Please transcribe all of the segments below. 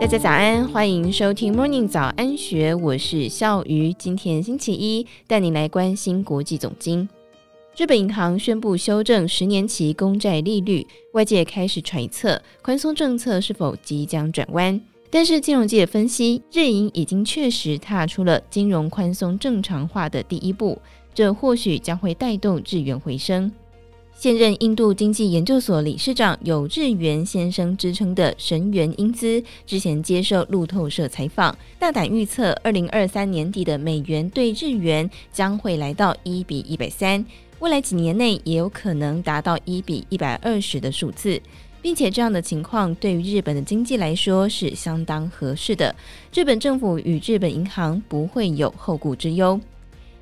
大家早安，欢迎收听 Morning 早安学，我是笑鱼。今天星期一，带你来关心国际总经。日本银行宣布修正十年期公债利率，外界开始揣测宽松政策是否即将转弯。但是金融界分析，日银已经确实踏出了金融宽松正常化的第一步，这或许将会带动日元回升。现任印度经济研究所理事长、有“日元先生”之称的神原英姿，之前接受路透社采访，大胆预测，二零二三年底的美元兑日元将会来到一比一百三，未来几年内也有可能达到一比一百二十的数字，并且这样的情况对于日本的经济来说是相当合适的，日本政府与日本银行不会有后顾之忧。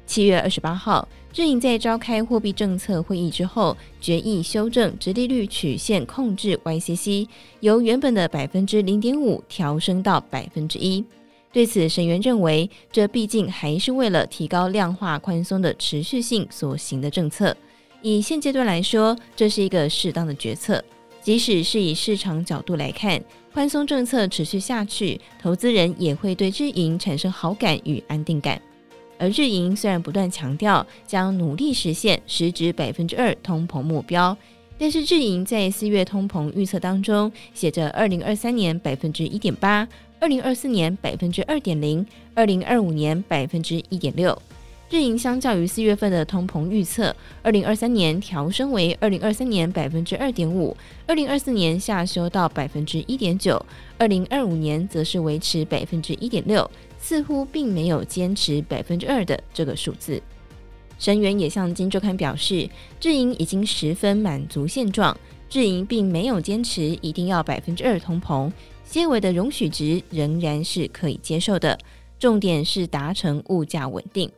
七月二十八号，日银在召开货币政策会议之后，决议修正殖利率曲线控制 YCC，由原本的百分之零点五调升到百分之一。对此，神原认为，这毕竟还是为了提高量化宽松的持续性所行的政策。以现阶段来说，这是一个适当的决策。即使是以市场角度来看，宽松政策持续下去，投资人也会对日银产生好感与安定感。而日银虽然不断强调将努力实现实质百分之二通膨目标，但是日银在四月通膨预测当中写着二零二三年百分之一点八，二零二四年百分之二点零，二零二五年百分之一点六。日银相较于四月份的通膨预测，二零二三年调升为二零二三年百分之二点五，二零二四年下修到百分之一点九，二零二五年则是维持百分之一点六。似乎并没有坚持百分之二的这个数字。神源也向《金周刊》表示，日银已经十分满足现状，日银并没有坚持一定要百分之二通膨，些微的容许值仍然是可以接受的。重点是达成物价稳定。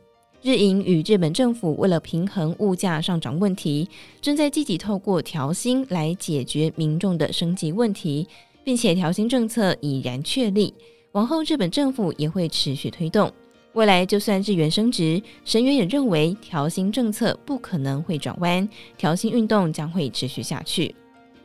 日银与日本政府为了平衡物价上涨问题，正在积极透过调薪来解决民众的生计问题，并且调薪政策已然确立。往后，日本政府也会持续推动。未来，就算日元升值，神元也认为调薪政策不可能会转弯，调薪运动将会持续下去。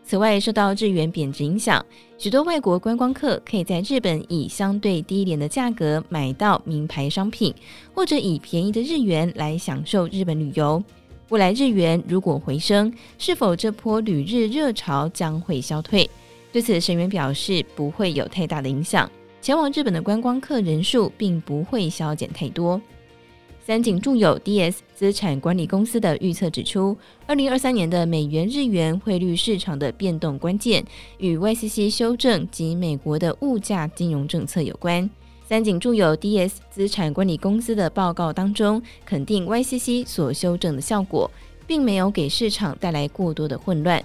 此外，受到日元贬值影响，许多外国观光客可以在日本以相对低廉的价格买到名牌商品，或者以便宜的日元来享受日本旅游。未来日元如果回升，是否这波旅日热潮将会消退？对此，神原表示不会有太大的影响。前往日本的观光客人数并不会削减太多。三井住友 DS 资产管理公司的预测指出，二零二三年的美元日元汇率市场的变动关键与 YCC 修正及美国的物价金融政策有关。三井住友 DS 资产管理公司的报告当中肯定 YCC 所修正的效果，并没有给市场带来过多的混乱。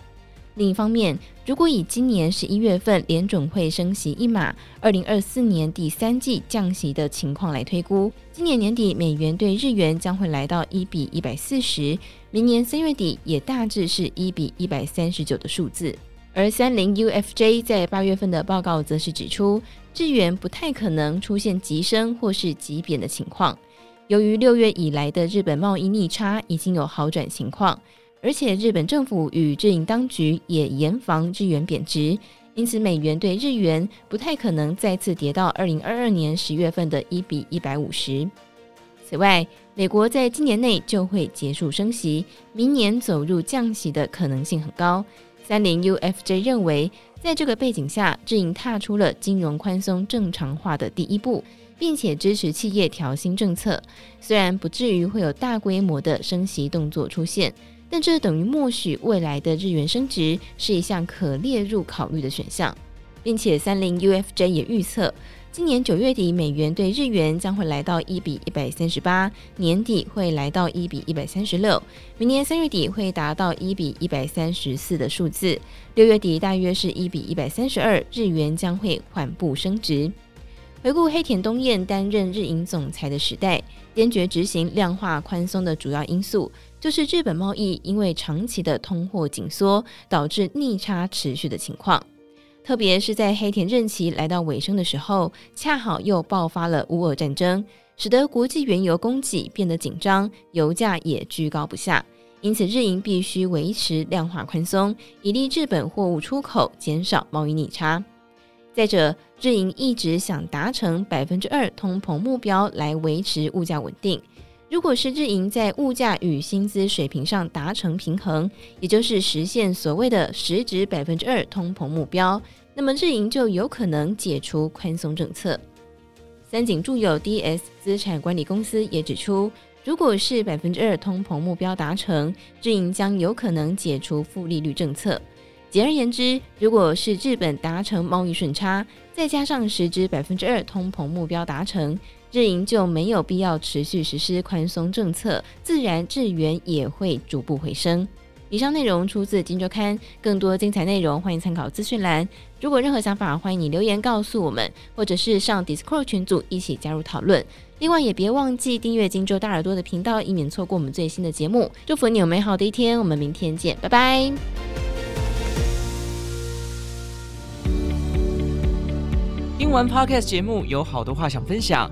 另一方面，如果以今年十一月份联准会升息一码，二零二四年第三季降息的情况来推估，今年年底美元兑日元将会来到一比一百四十，明年三月底也大致是一比一百三十九的数字。而三菱 UFJ 在八月份的报告则是指出，日元不太可能出现急升或是急贬的情况，由于六月以来的日本贸易逆差已经有好转情况。而且日本政府与日银当局也严防日元贬值，因此美元兑日元不太可能再次跌到二零二二年十月份的一比一百五十。此外，美国在今年内就会结束升息，明年走入降息的可能性很高。三菱 UFJ 认为，在这个背景下，日银踏出了金融宽松正常化的第一步，并且支持企业调薪政策，虽然不至于会有大规模的升息动作出现。但这等于默许未来的日元升值是一项可列入考虑的选项，并且三菱 UFJ 也预测，今年九月底美元兑日元将会来到一比一百三十八，年底会来到一比一百三十六，明年三月底会达到一比一百三十四的数字，六月底大约是一比一百三十二，日元将会缓步升值。回顾黑田东彦担任日银总裁的时代，坚决执行量化宽松的主要因素。就是日本贸易因为长期的通货紧缩，导致逆差持续的情况。特别是在黑田任期来到尾声的时候，恰好又爆发了乌俄战争，使得国际原油供给变得紧张，油价也居高不下。因此，日银必须维持量化宽松，以利日本货物出口，减少贸易逆差。再者，日银一直想达成百分之二通膨目标来维持物价稳定。如果是日银在物价与薪资水平上达成平衡，也就是实现所谓的实质百分之二通膨目标，那么日银就有可能解除宽松政策。三井住友 DS 资产管理公司也指出，如果是百分之二通膨目标达成，日银将有可能解除负利率政策。简而言之，如果是日本达成贸易顺差，再加上实质百分之二通膨目标达成，日银就没有必要持续实施宽松政策，自然日元也会逐步回升。以上内容出自《金周刊》，更多精彩内容欢迎参考资讯栏。如果任何想法，欢迎你留言告诉我们，或者是上 Discord 群组一起加入讨论。另外，也别忘记订阅《金周大耳朵》的频道，以免错过我们最新的节目。祝福你有美好的一天，我们明天见，拜拜。听完 Podcast 节目，有好多话想分享。